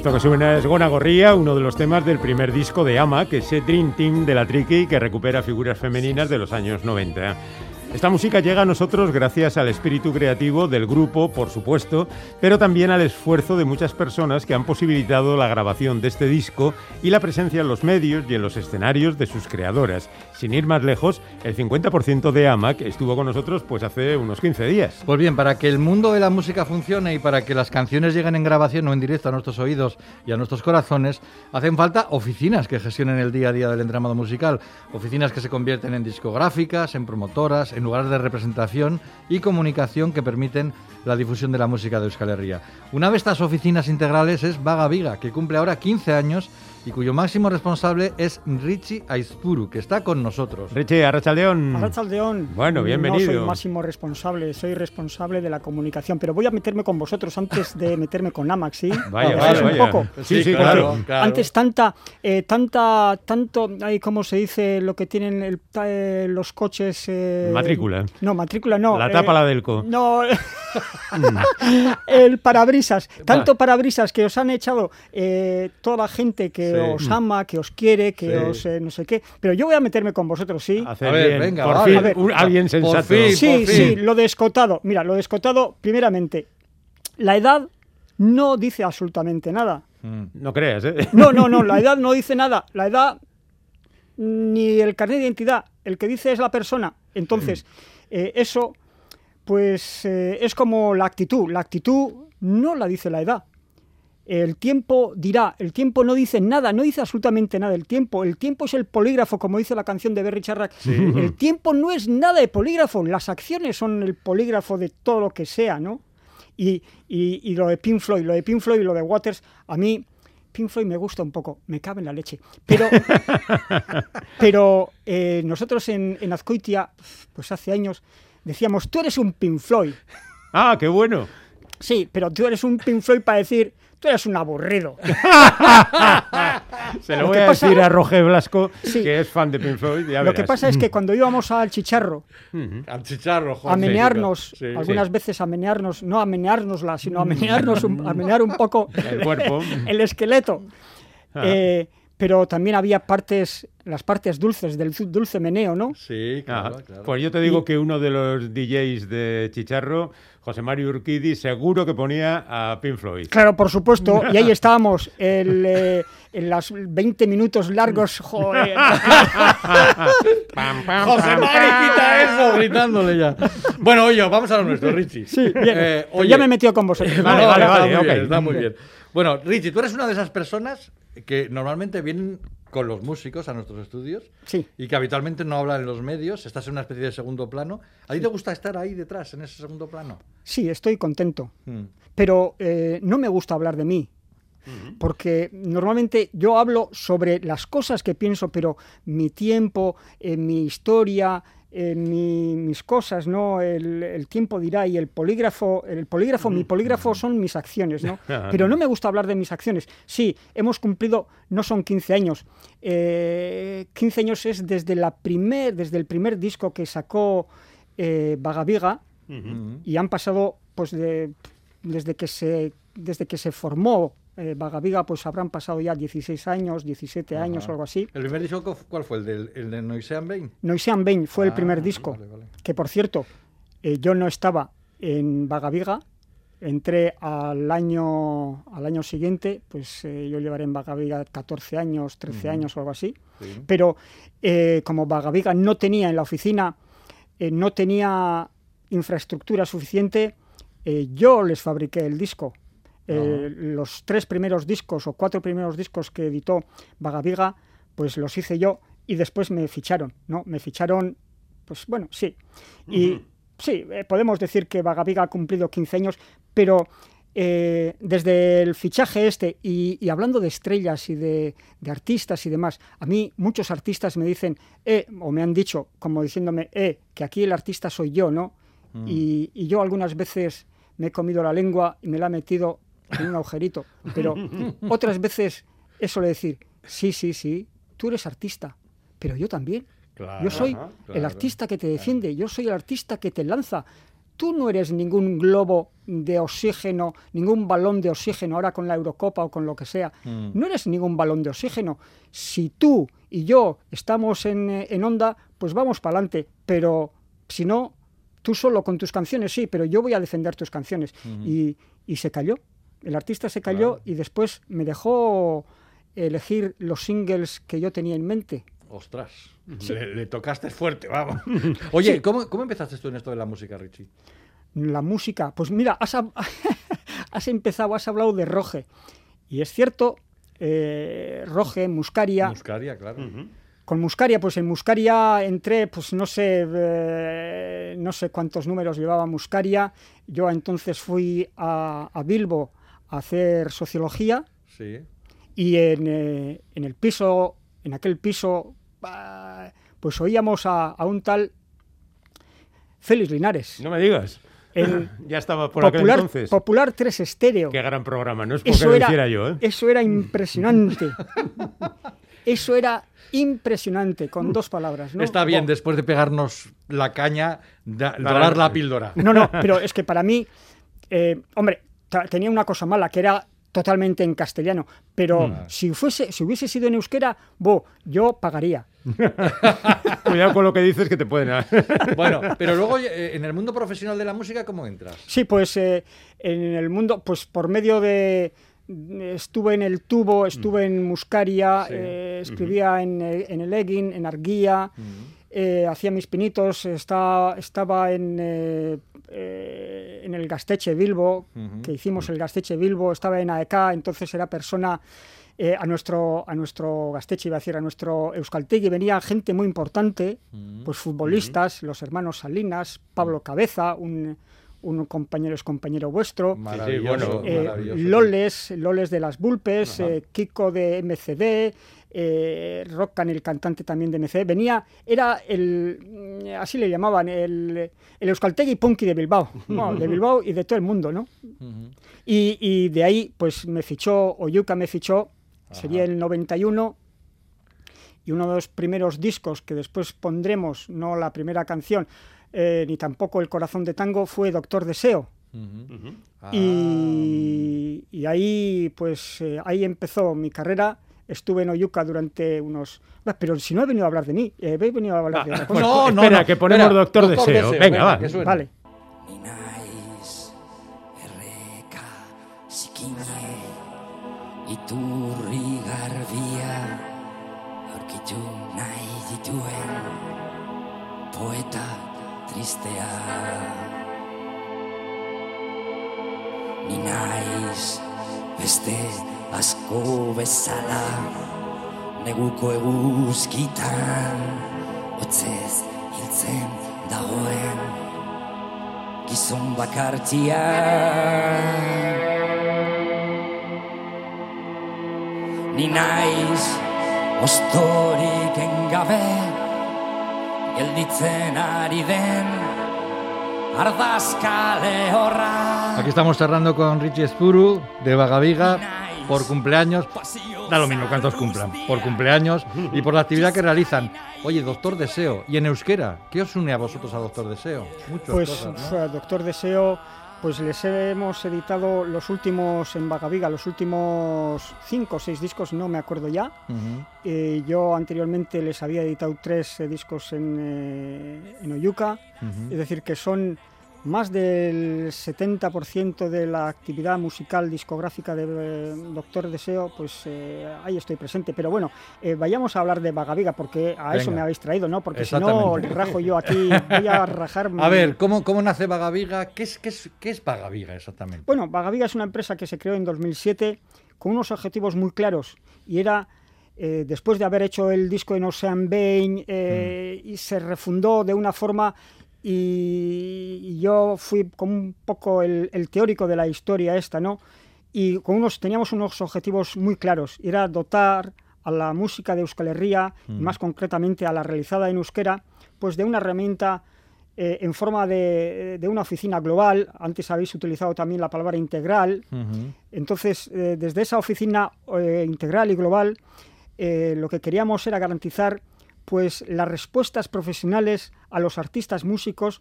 Esto que suena es Gona Gorría, uno de los temas del primer disco de Ama, que es el Dream Team de la Tricky, que recupera figuras femeninas de los años 90. Esta música llega a nosotros gracias al espíritu creativo del grupo, por supuesto, pero también al esfuerzo de muchas personas que han posibilitado la grabación de este disco y la presencia en los medios y en los escenarios de sus creadoras. Sin ir más lejos, el 50% de AMAC estuvo con nosotros pues hace unos 15 días. Pues bien, para que el mundo de la música funcione y para que las canciones lleguen en grabación o en directo a nuestros oídos y a nuestros corazones, hacen falta oficinas que gestionen el día a día del entramado musical, oficinas que se convierten en discográficas, en promotoras, en lugares de representación y comunicación que permiten la difusión de la música de Euskal Herria. Una de estas oficinas integrales es Vaga Viga, que cumple ahora 15 años y cuyo máximo responsable es Richie Aizpuru, que está con nosotros. Richie, Arrachaldeón. Arrachaldeón. Bueno, bienvenido. No soy máximo responsable, soy responsable de la comunicación, pero voy a meterme con vosotros antes de meterme con Amax, ¿sí? Vaya, Vamos, vaya, un vaya. poco. Sí, sí, claro, claro. claro. Antes tanta, eh, tanta, tanto, ay, ¿cómo se dice lo que tienen el- eh, los coches? eh, Matrícula. No, matrícula no. La eh, tapa la del co. No, el parabrisas. Tanto parabrisas que os han echado eh, toda la gente que Sí. os ama, que os quiere, que Sí. os eh, no sé qué. Pero yo voy a meterme con vosotros, ¿sí? Hacer A ver, bien. venga, Por vale. fin, A ver. un- alguien Por sensato. fin. Sí, por sí, lo de escotado. Mira, lo de escotado, primeramente, la edad no dice absolutamente nada. Mm. No creas, ¿eh? No, no, no, la edad no dice nada. La edad ni el carnet de identidad, el que dice es la persona. Entonces, eh, eso, pues eh, es como la actitud. La actitud no la dice la edad. El tiempo dirá, el tiempo no dice nada, no dice absolutamente nada. El tiempo, el tiempo es el polígrafo, como dice la canción de Berry Charrac. El tiempo no es nada de polígrafo, las acciones son el polígrafo de todo lo que sea, ¿no? Y, y- y lo de Pink Floyd, lo de Pink Floyd y lo de Waters, a mí Pink Floyd me gusta un poco, me cabe en la leche. Pero, pero eh, nosotros en, en Azcoitia, pues hace años, decíamos, tú eres un Pink Floyd. Ah, qué bueno. Sí, pero tú eres un Pink Floyd para decir, tú eres un aburrido. Se lo, Lo voy a pasa- decir a Roger Blasco, Sí. que es fan de Pink Floyd. ya Lo que pasa es que cuando íbamos al chicharro Al chicharro, joder. a menearnos, Sí, algunas sí. veces a menearnos, no a meneárnosla, sino a menearnos, un- a menear un poco El cuerpo. el esqueleto. Ah. Eh, pero también había partes, las partes dulces del du- dulce meneo, ¿no? Sí, claro. Pues yo te digo que uno de los DJs de Chicharro, José Mario Urquidi, seguro que ponía a Pink Floyd. Claro, por supuesto, y ahí estábamos, el, eh, en los 20 minutos largos, joder. Pam, pam, José pam, Mari, pam. quita eso, gritándole ya. Bueno, oye, vamos a lo nuestro, Richie. Sí, bien. Eh, Pues ya me he metido con vosotros. Vale, vale, está vale, muy bien, está muy bien. Bueno, Richie, tú eres una de esas personas que normalmente vienen con los músicos a nuestros estudios Sí. y que habitualmente no hablan en los medios, estás en una especie de segundo plano. ¿A ti te gusta estar ahí detrás, en ese segundo plano? Sí, estoy contento. Mm. pero eh, no me gusta hablar de mí. Porque normalmente yo hablo sobre las cosas que pienso, pero mi tiempo, eh, mi historia, eh, mi- mis cosas, ¿no? El, el tiempo dirá y el polígrafo, el polígrafo, mi polígrafo son mis acciones, ¿no? Pero no me gusta hablar de mis acciones. Sí, hemos cumplido, no son 15 años, eh, 15 años es desde, la primer, desde el primer disco que sacó eh, Vagaviga, y han pasado pues de, desde que se desde que se formó eh, Vagaviga pues habrán pasado ya 16 años 17 años o algo así ¿El primer disco cu- cuál fue? ¿El, de Noisean Bain? Noisean Bain fue el Ah, primer disco vale, vale. que por cierto eh, yo no estaba en Vagaviga entré al año al año siguiente pues eh, yo llevaré en Vagaviga 14 años 13 años o algo así Sí. pero eh, como Vagaviga no tenía en la oficina, eh, no tenía infraestructura suficiente, yo les fabriqué el disco. Eh, Los tres primeros discos o cuatro primeros discos que editó Vagaviga, pues los hice yo y después me ficharon, ¿no? Me ficharon, pues bueno, sí. Y sí, eh, podemos decir que Vagaviga ha cumplido 15 años, pero eh, desde el fichaje este, y, y hablando de estrellas y de, de artistas y demás, a mí muchos artistas me dicen, eh, o me han dicho, como diciéndome, eh, que aquí el artista soy yo, ¿no? Y, y yo algunas veces me he comido la lengua y me la he metido en un agujerito, pero otras veces es solo decir, sí, sí, sí, tú eres artista, pero yo también. Claro, yo soy ajá, el artista que te defiende, yo soy el artista que te lanza. tú no eres ningún globo de oxígeno, ningún balón de oxígeno, ahora con la Eurocopa o con lo que sea, Mm. no eres ningún balón de oxígeno. Si tú y yo estamos en, eh, en onda, pues vamos para adelante, pero si no, tú solo con tus canciones, sí, pero yo voy a defender tus canciones. y, y se cayó, el artista se cayó Claro. y después me dejó elegir los singles que yo tenía en mente. Ostras, le, le tocaste fuerte, vamos. Oye, ¿cómo, ¿cómo empezaste tú en esto de la música, Richie? La música, pues mira, has, empezado, has hablado de Roge. Y es cierto, eh, Roge, Muscaria, Muscaria, claro. con Muscaria, pues en Muscaria entré, pues no sé, eh, no sé cuántos números llevaba Muscaria. Yo entonces fui a, a Bilbo a hacer sociología Sí. y en, eh, en el piso, en aquel piso, ah, pues oíamos a, a un tal Félix Linares. No me digas. El Ya estaba por aquel popular, entonces. popular 3 estéreo. Qué gran programa, no es porque Eso lo era, hiciera yo, ¿eh? eso era impresionante. Eso era impresionante, con dos palabras. ¿no? Está bien, después de pegarnos la caña, da- Dar- dorar la píldora. No, no, pero es que para mí, eh, hombre, tenía una cosa mala, que era totalmente en castellano, pero Mm. si, fuese, si hubiese sido en euskera, bo, yo pagaría. Cuidado con lo que dices que te pueden... Bueno, pero luego eh, en el mundo profesional de la música, ¿cómo entras? Sí, pues eh, en el mundo, pues por medio de... Estuve en el tubo, estuve en Muscaria, Sí. eh, escribía en, eh, en el Egging, en Arguía, eh, hacía mis pinitos, está- estaba en, eh, eh, en el Gasteche Bilbo, que hicimos el Gasteche Bilbo, estaba en AEK, entonces era persona eh, a nuestro a nuestro Gasteche, iba a decir, a nuestro Euskaltegui, venía gente muy importante, pues futbolistas, los hermanos Salinas, Pablo Cabeza, un, un compañero es compañero vuestro, Maravilloso, bueno, eh, maravilloso. Loles, Loles de las Bulpes, eh, Kiko de MCD, eh, Rockan, el cantante también de MCD. Venía, era el, mm, así le llamaban, el, el Euskaltegui Punky de Bilbao, no, de Bilbao y de todo el mundo, ¿no? Y de ahí, pues me fichó, Oyuka me fichó, sería el 91, y uno de los primeros discos que después pondremos, no la primera canción, eh, ni tampoco El Corazón de Tango, fue Doctor Deseo. Ah, Y, y ahí, pues, eh, ahí empezó mi carrera. Estuve en Oyuca durante unos... Ah, Pero si no he venido a hablar de mí, eh, he venido a hablar de otra cosa. No, no, Espera, no. que ponemos Espera, Doctor Deseo. Venga, va. que suene. Vale. Ni naiz erreka zikine Iturri garbia aurkitu nahi dituen poeta tristea Ni naiz beste asko bezala Neguko eguzkitan Otzez hiltzen dagoen gizon bakartia Ni naiz ostorik engabe gelditzen ari den ardazkale horra Aquí estamos cerrando con Richie Spuru de Vagaviga por cumpleaños. Da lo mismo cuántos cumplan, por cumpleaños y por la actividad que realizan. Oye, Doctor Deseo, y en euskera, ¿qué os une a vosotros a Doctor Deseo? Muchas Pues, Doctor Deseo, pues les hemos editado los últimos en Vagaviga, los últimos cinco o seis discos, no me acuerdo ya. Eh, yo anteriormente les había editado tres eh, discos en, eh, en Oyuca, es decir, que son más del 70% de la actividad musical discográfica de eh, Doctor Deseo, pues eh, ahí estoy presente. Pero bueno, eh, vayamos a hablar de Vagaviga, porque a eso me habéis traído, ¿no? Porque si no, rajo yo aquí, voy a rajar... A ver, ¿cómo, cómo nace Vagaviga? ¿Qué es, qué, es, ¿Qué es Vagaviga exactamente? Bueno, Vagaviga es una empresa que se creó en 2007 con unos objetivos muy claros y era, eh, después de haber hecho el disco en Ocean Bain, eh, y se refundó de una forma y, yo fui como un poco el, el teórico de la historia esta, ¿no? Y con unos, teníamos unos objetivos muy claros, era dotar a la música de Euskal Herria, y más concretamente a la realizada en euskera, pues de una herramienta eh, en forma de, de una oficina global. Antes habéis utilizado también la palabra integral. Entonces, eh, desde esa oficina eh, integral y global, eh, lo que queríamos era garantizar pues las respuestas profesionales a los artistas músicos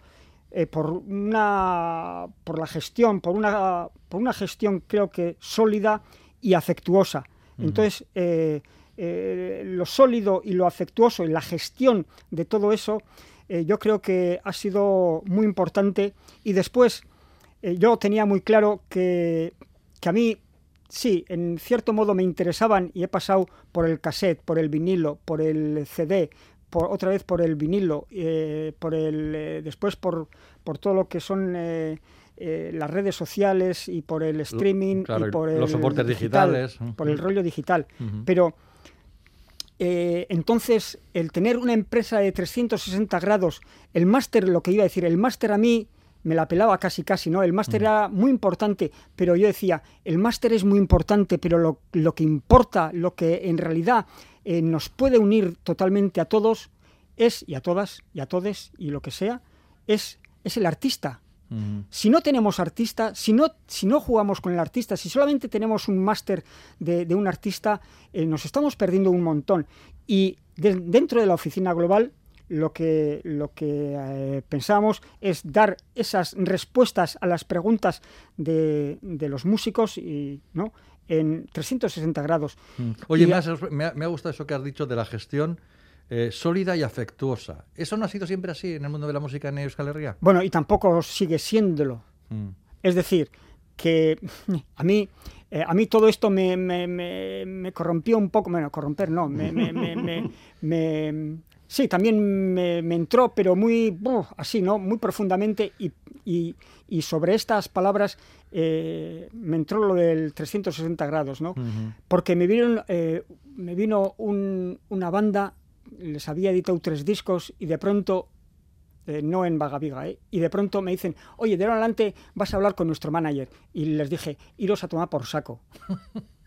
eh, por una por la gestión, por una por una gestión creo que sólida y afectuosa. Entonces, eh, eh, lo sólido y lo afectuoso y la gestión de todo eso, yo creo que ha sido muy importante. Y después, yo tenía muy claro que, que a mí sí, en cierto modo me interesaban y he pasado por el cassette, por el vinilo, por el CD, por, otra vez por el vinilo, eh, por el, eh, después por, por todo lo que son eh, las redes sociales y por el streaming y por los soportes digitales, por el rollo digital. Pero entonces el tener una empresa de 360 grados, el máster, lo que iba a decir, el máster a mí me la pelaba casi casi, ¿no? El máster era muy importante, pero yo decía, el máster es muy importante, pero lo, lo, que importa, lo que en realidad eh, nos puede unir totalmente a todos es, y a todas, y a todes, y lo que sea, es, es el artista. Si no tenemos artista, si no, si no jugamos con el artista, si solamente tenemos un máster de, de, un artista, eh, nos estamos perdiendo un montón. Y dentro de la oficina global lo que, lo que eh, pensamos es dar esas respuestas a las preguntas de, de los músicos y, ¿no? en 360 grados. Mm. Oye, me, ha, gustado eso que has dicho de la gestión eh, sólida y afectuosa. ¿Eso no ha sido siempre así en el mundo de la música en Euskal Herria? Bueno, y tampoco sigue siéndolo. Mm. Es decir, que a mí, eh, a mí todo esto me, me, me, corrompió un poco, bueno, corromper no, me, Sí, también me, entró, pero muy así, ¿no? Muy profundamente y, y, sobre estas palabras eh, me entró lo del 360 grados, ¿no? Porque me vino, eh, me vino una banda, les había editado tres discos y de pronto, eh, no en Vagaviga, ¿eh? y de pronto me dicen, oye, de ahora adelante vas a hablar con nuestro manager. Y les dije, iros a tomar por saco.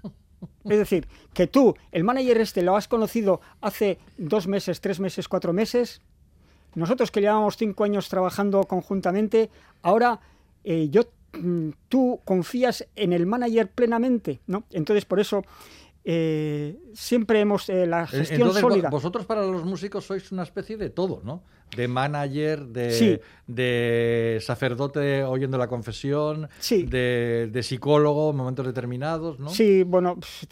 Es decir, que tú, el manager este, lo has conocido hace dos meses, tres meses, cuatro meses. Nosotros que llevamos cinco años trabajando conjuntamente, ahora eh, yo, mm, tú confías en el manager plenamente, ¿no? Entonces, por eso eh, siempre hemos eh, la gestión sólida. Vosotros para los músicos sois una especie de todo, ¿no? De manager, de, de sacerdote oyendo la confesión, de, psicólogo en momentos determinados, ¿no? Sí, bueno, pues,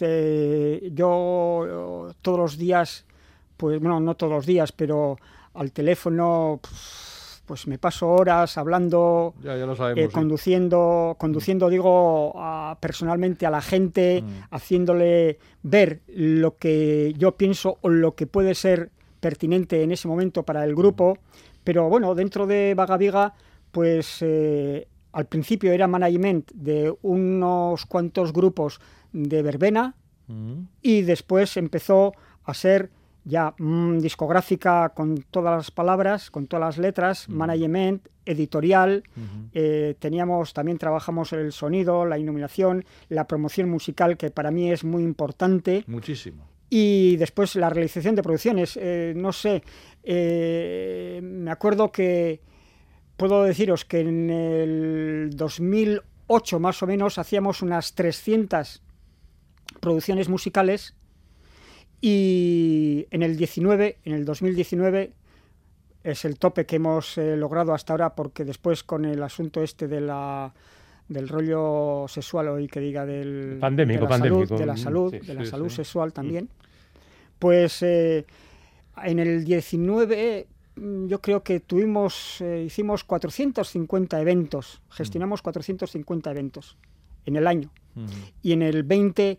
yo todos los días, pues bueno, no todos los días, pero al teléfono... Pues, pues me paso horas hablando, eh, conduciendo, conduciendo, digo, personalmente a la gente, mm. haciéndole ver lo que yo pienso o lo que puede ser pertinente en ese momento para el grupo. Pero bueno, dentro de Vaga Viga, pues eh, al principio era management de unos cuantos grupos de verbena mm. y después empezó a ser ya mm, discográfica con todas las palabras, con todas las letras, management, editorial, eh, teníamos, también trabajamos el sonido, la iluminación, la promoción musical, que para mí es muy importante. Muchísimo. Y después la realización de producciones, eh, no sé, eh, me acuerdo que puedo deciros que en el 2008 más o menos hacíamos unas 300 producciones musicales y en el 19, en el 2019 es el tope que hemos eh, logrado hasta ahora porque después con el asunto este de la del rollo sexual o que diga del pandémico, de la pandémico. salud, de la salud, de la salud sexual también. Pues eh, en el 19 mm, yo creo que tuvimos eh, hicimos 450 eventos, gestionamos 450 eventos en el año. Y en el 20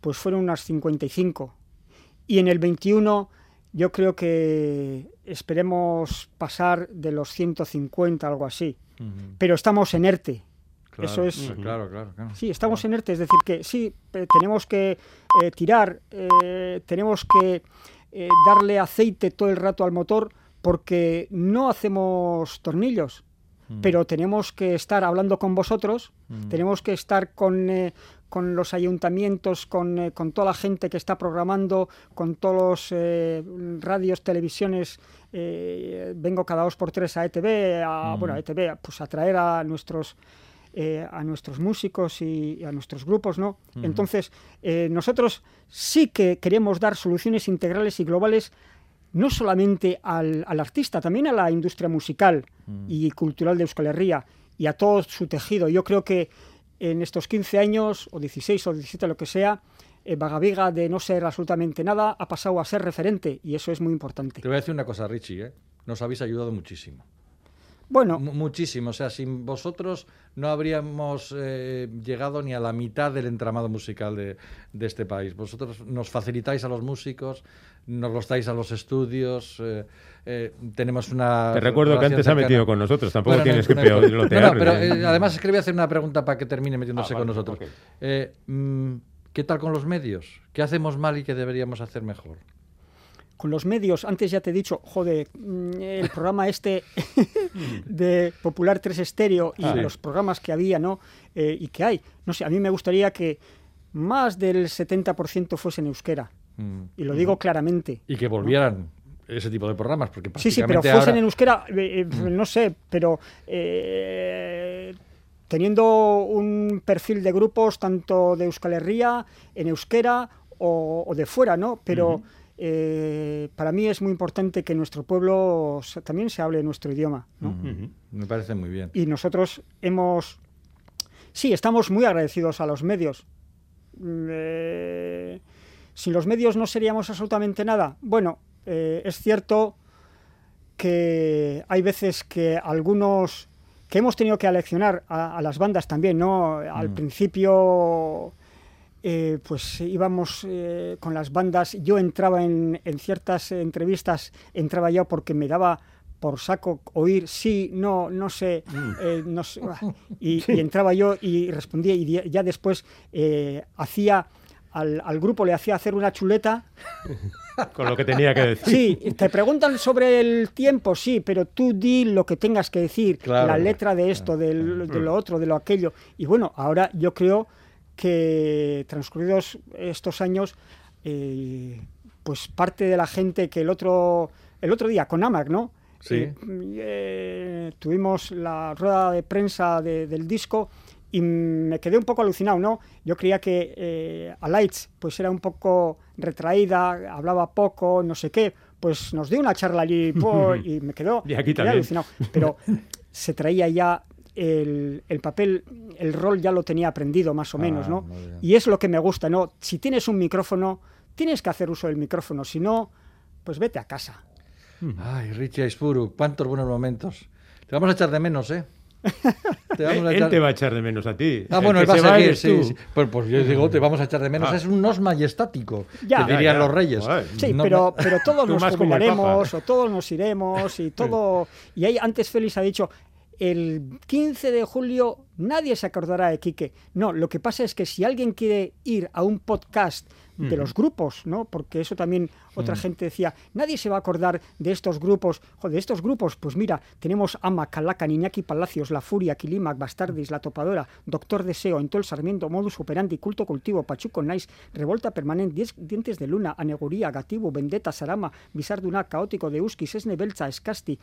pues fueron unas 55 y en el 21 yo creo que esperemos pasar de los 150, algo así. Pero estamos en ERTE. Eso es. Claro, claro, Sí, estamos en ERTE, es decir, que sí, tenemos que eh, tirar, eh, tenemos que eh, darle aceite todo el rato al motor porque no hacemos tornillos, pero tenemos que estar hablando con vosotros, tenemos que estar con, con los ayuntamientos, con, eh, con, toda la gente que está programando, con todos los eh, radios, televisiones. Eh, vengo cada dos por tres a ETV, a, bueno, a ETV, pues a traer a nuestros a nuestros músicos y, a nuestros grupos, ¿no? Entonces, nosotros sí que queremos dar soluciones integrales y globales no solamente al, al artista, también a la industria musical, y cultural de Euskal Herria y a todo su tejido. Yo creo que en estos 15 años, o 16 o 17, lo que sea, eh, Bagaviga de no ser absolutamente nada ha pasado a ser referente y eso es muy importante. Te voy a decir una cosa, Richie, ¿eh? nos habéis ayudado muchísimo. Bueno, Mu- muchísimo. O sea, sin vosotros no habríamos eh, llegado ni a la mitad del entramado musical de, de este país. Vosotros nos facilitáis a los músicos, nos los dais a los estudios. eh, eh, tenemos una. Te recuerdo que antes ha cercana. metido con nosotros, tampoco Bueno, no- tienes que no. No, no, pero eh, además es que le voy a hacer una pregunta para que termine metiéndose Ah, con nosotros. Eh, mm, ¿Qué tal con los medios? ¿Qué hacemos mal y qué deberíamos hacer mejor? Con los medios, antes ya te he dicho, joder, mm, el programa este de Popular 3 Estéreo y Ah, sí. los programas que había, ¿no? Eh, y que hay. No sé, a mí me gustaría que más del 70% fuese en euskera. Mm. Y lo digo claramente. Y que volvieran ese tipo de programas, porque Sí, sí, pero fuesen ahora- en euskera, eh, eh, no sé, pero eh, teniendo un perfil de grupos tanto de Euskal Herria, en euskera o, o de fuera, ¿no? Pero eh, para mí es muy importante que en nuestro pueblo también se hable nuestro idioma, ¿no? Me parece muy bien. Y nosotros hemos... Sí, estamos muy agradecidos a los medios. Mm, eh, sin los medios no seríamos absolutamente nada. Bueno, eh, es cierto que hay veces que algunos que hemos tenido que aleccionar a, a las bandas también, ¿no? Al Mm. principio, eh, pues íbamos eh, con las bandas. Yo entraba en, en ciertas entrevistas, entraba yo porque me daba por saco oír sí, no, no sé, eh, no sé, ah, y, y entraba yo y respondía y ya después eh, hacía al, al grupo le hacía hacer una chuleta Con lo que tenía que decir. Sí, te preguntan sobre el tiempo, sí, pero tú di lo que tengas que decir, Claro. la letra de esto, del- de lo otro, de lo aquello. Y bueno, ahora yo creo que transcurridos estos años, eh, pues parte de la gente que el otro, el otro día con AMAC, ¿no? Sí. Eh, eh, tuvimos la rueda de prensa de- del disco y me quedé un poco alucinado, ¿no? Yo creía que eh, a Lights pues era un poco retraída, hablaba poco, no sé qué, pues nos dio una charla allí po, y me quedó, Y aquí me quedé alucinado. Pero se traía ya el, el papel, el rol ya lo tenía aprendido más o menos, Ah, ¿no? muy bien. Y es lo que me gusta, ¿no? Si tienes un micrófono, tienes que hacer uso del micrófono, si no, pues vete a casa. Ay, Richie Aispuru, cuántos buenos momentos. Te vamos a echar de menos, ¿eh? Te vamos a Él echar- te va a echar de menos a ti. Ah, El bueno, que él va a seguir, sí, sí. Pues, pues yo digo, te vamos a echar de menos. Ah. Es un nos majestático, Ya. que dirían Ya, ya. los reyes. Sí, No pero, pero todos nos jubilaremos o todos nos iremos y todo. Y ahí antes Félix ha dicho, el 15 de julio nadie se acordará de Quique. No, lo que pasa es que si alguien quiere ir a un podcast de los grupos, ¿no? Porque eso también otra gente decía, nadie se va a acordar de estos grupos. Joder, de estos grupos, pues mira, tenemos Ama, Calaca, Iñaki Palacios, La Furia, Quilimac, Bastardis, La Topadora, Doctor Deseo, Entol Sarmiento, Modus Operandi, Culto Cultivo, Pachuco Nice, Revolta Permanente, Diez- Dientes de Luna, Aneguría, Gatibu, Vendetta, Sarama, Bizarduna, Caótico, Deuski, Sesne Belcha, Escasti.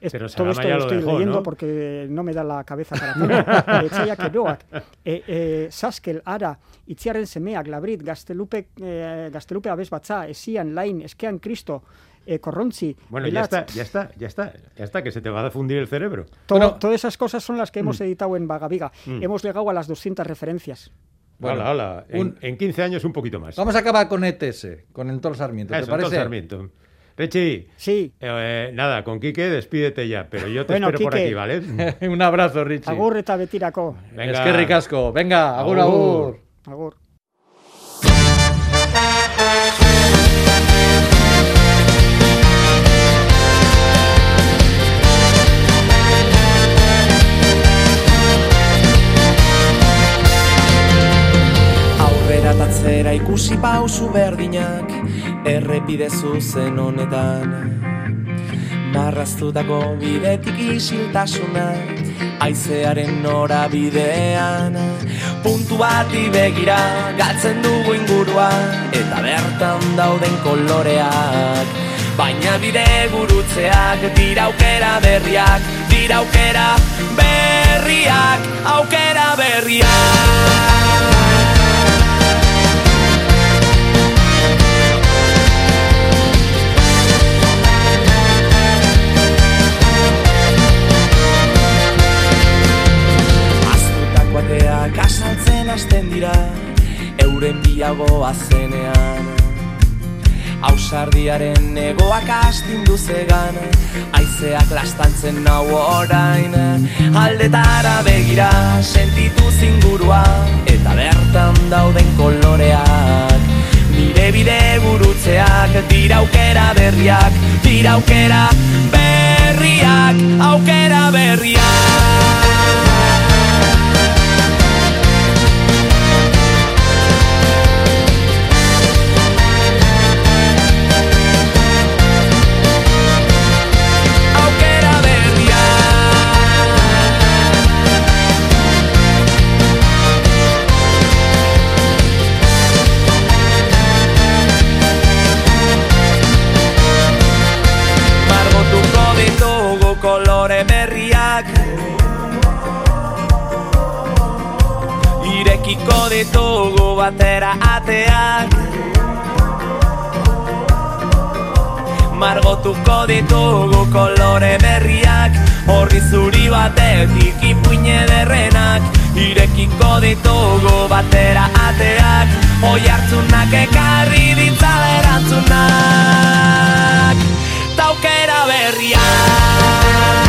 Es- Pero todo esto ya lo estoy dejó, leyendo ¿no? porque no me da la cabeza para todo. Chaya Keroak, eh, eh, Saskel, Ara, Itziarren Semeak, Labrit, Gastelupe, eh, Gastelupe Abes Batza, Esian, Lain, Eskean Cristo, eh, Corronchi, Bueno, ya está, ya está, ya está, ya está, que se te va a fundir el cerebro. todo- Bueno. todas esas cosas son las que Mm. hemos editado en Vagaviga. Hemos llegado a las 200 referencias. Bueno, Hala, hala. En, un- en 15 años un poquito más. Vamos a acabar con ETS, con Entol Sarmiento. ¿Te Eso, entonces, parece? Sarmiento. Richie, Sí, eh, nada, con Quique despídete ya, pero yo te Bueno, espero por Quique. aquí, ¿vale? un abrazo, Richie. agur eta betirako. Venga. Es que ricasco. Venga, agur, Agur. agur. Agur. Tatzera ikusi pausu berdinak Errepide zuzen honetan. Marraztutako bidetik isiltasuna Aizearen norabidean. Puntu bati begira galtzen dugu ingurua Eta bertan dauden koloreak. Baina bide gurutzeak dira aukera berriak Dira aukera berriak Aukera berriak behin biagoa zenean Ausardiaren negoak astindu zegan Aizeak lastantzen nau orain. Aldetara begira sentitu zingurua Eta bertan dauden koloreak. Nire bide gurutzeak Dira aukera berriak Dira aukera berriak Aukera berriak ditugu batera ateak. Margotuko ditugu kolore berriak Horri zuri batetik ipuine derrenak Irekiko ditugu batera ateak Oi hartzunak ekarri ditzala erantzunak. Taukera berriak